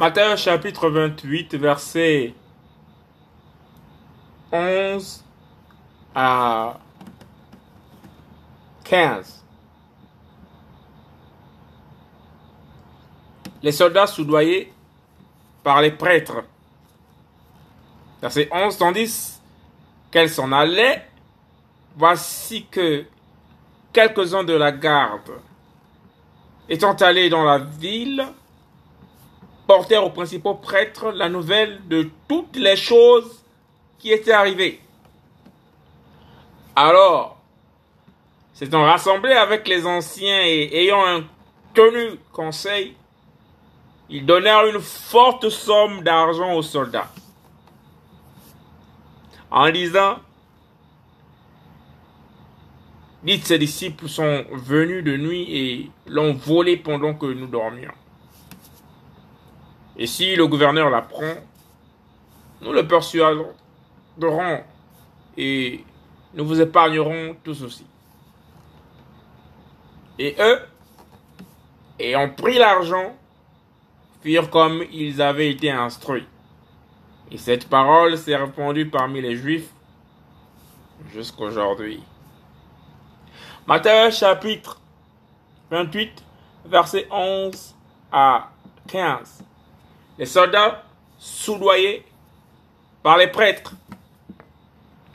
Matthieu chapitre 28, verset 11 à 15. Les soldats soudoyés par les prêtres. Verset 11, tandis qu'elles s'en allaient, voici que quelques-uns de la garde, étant allés dans la ville, portèrent aux principaux prêtres la nouvelle de toutes les choses qui étaient arrivées. Alors, s'étant rassemblés avec les anciens et ayant tenu conseil, ils donnèrent une forte somme d'argent aux soldats. En disant, dites ses disciples sont venus de nuit et l'ont volé pendant que nous dormions. Et si le gouverneur l'apprend, nous le persuaderons et nous vous épargnerons tout ceci. Et eux, ayant pris l'argent, firent comme ils avaient été instruits. Et cette parole s'est répandue parmi les Juifs jusqu'aujourd'hui. Matthieu chapitre 28, verset 11 à 15 les soldats soudoyés par les prêtres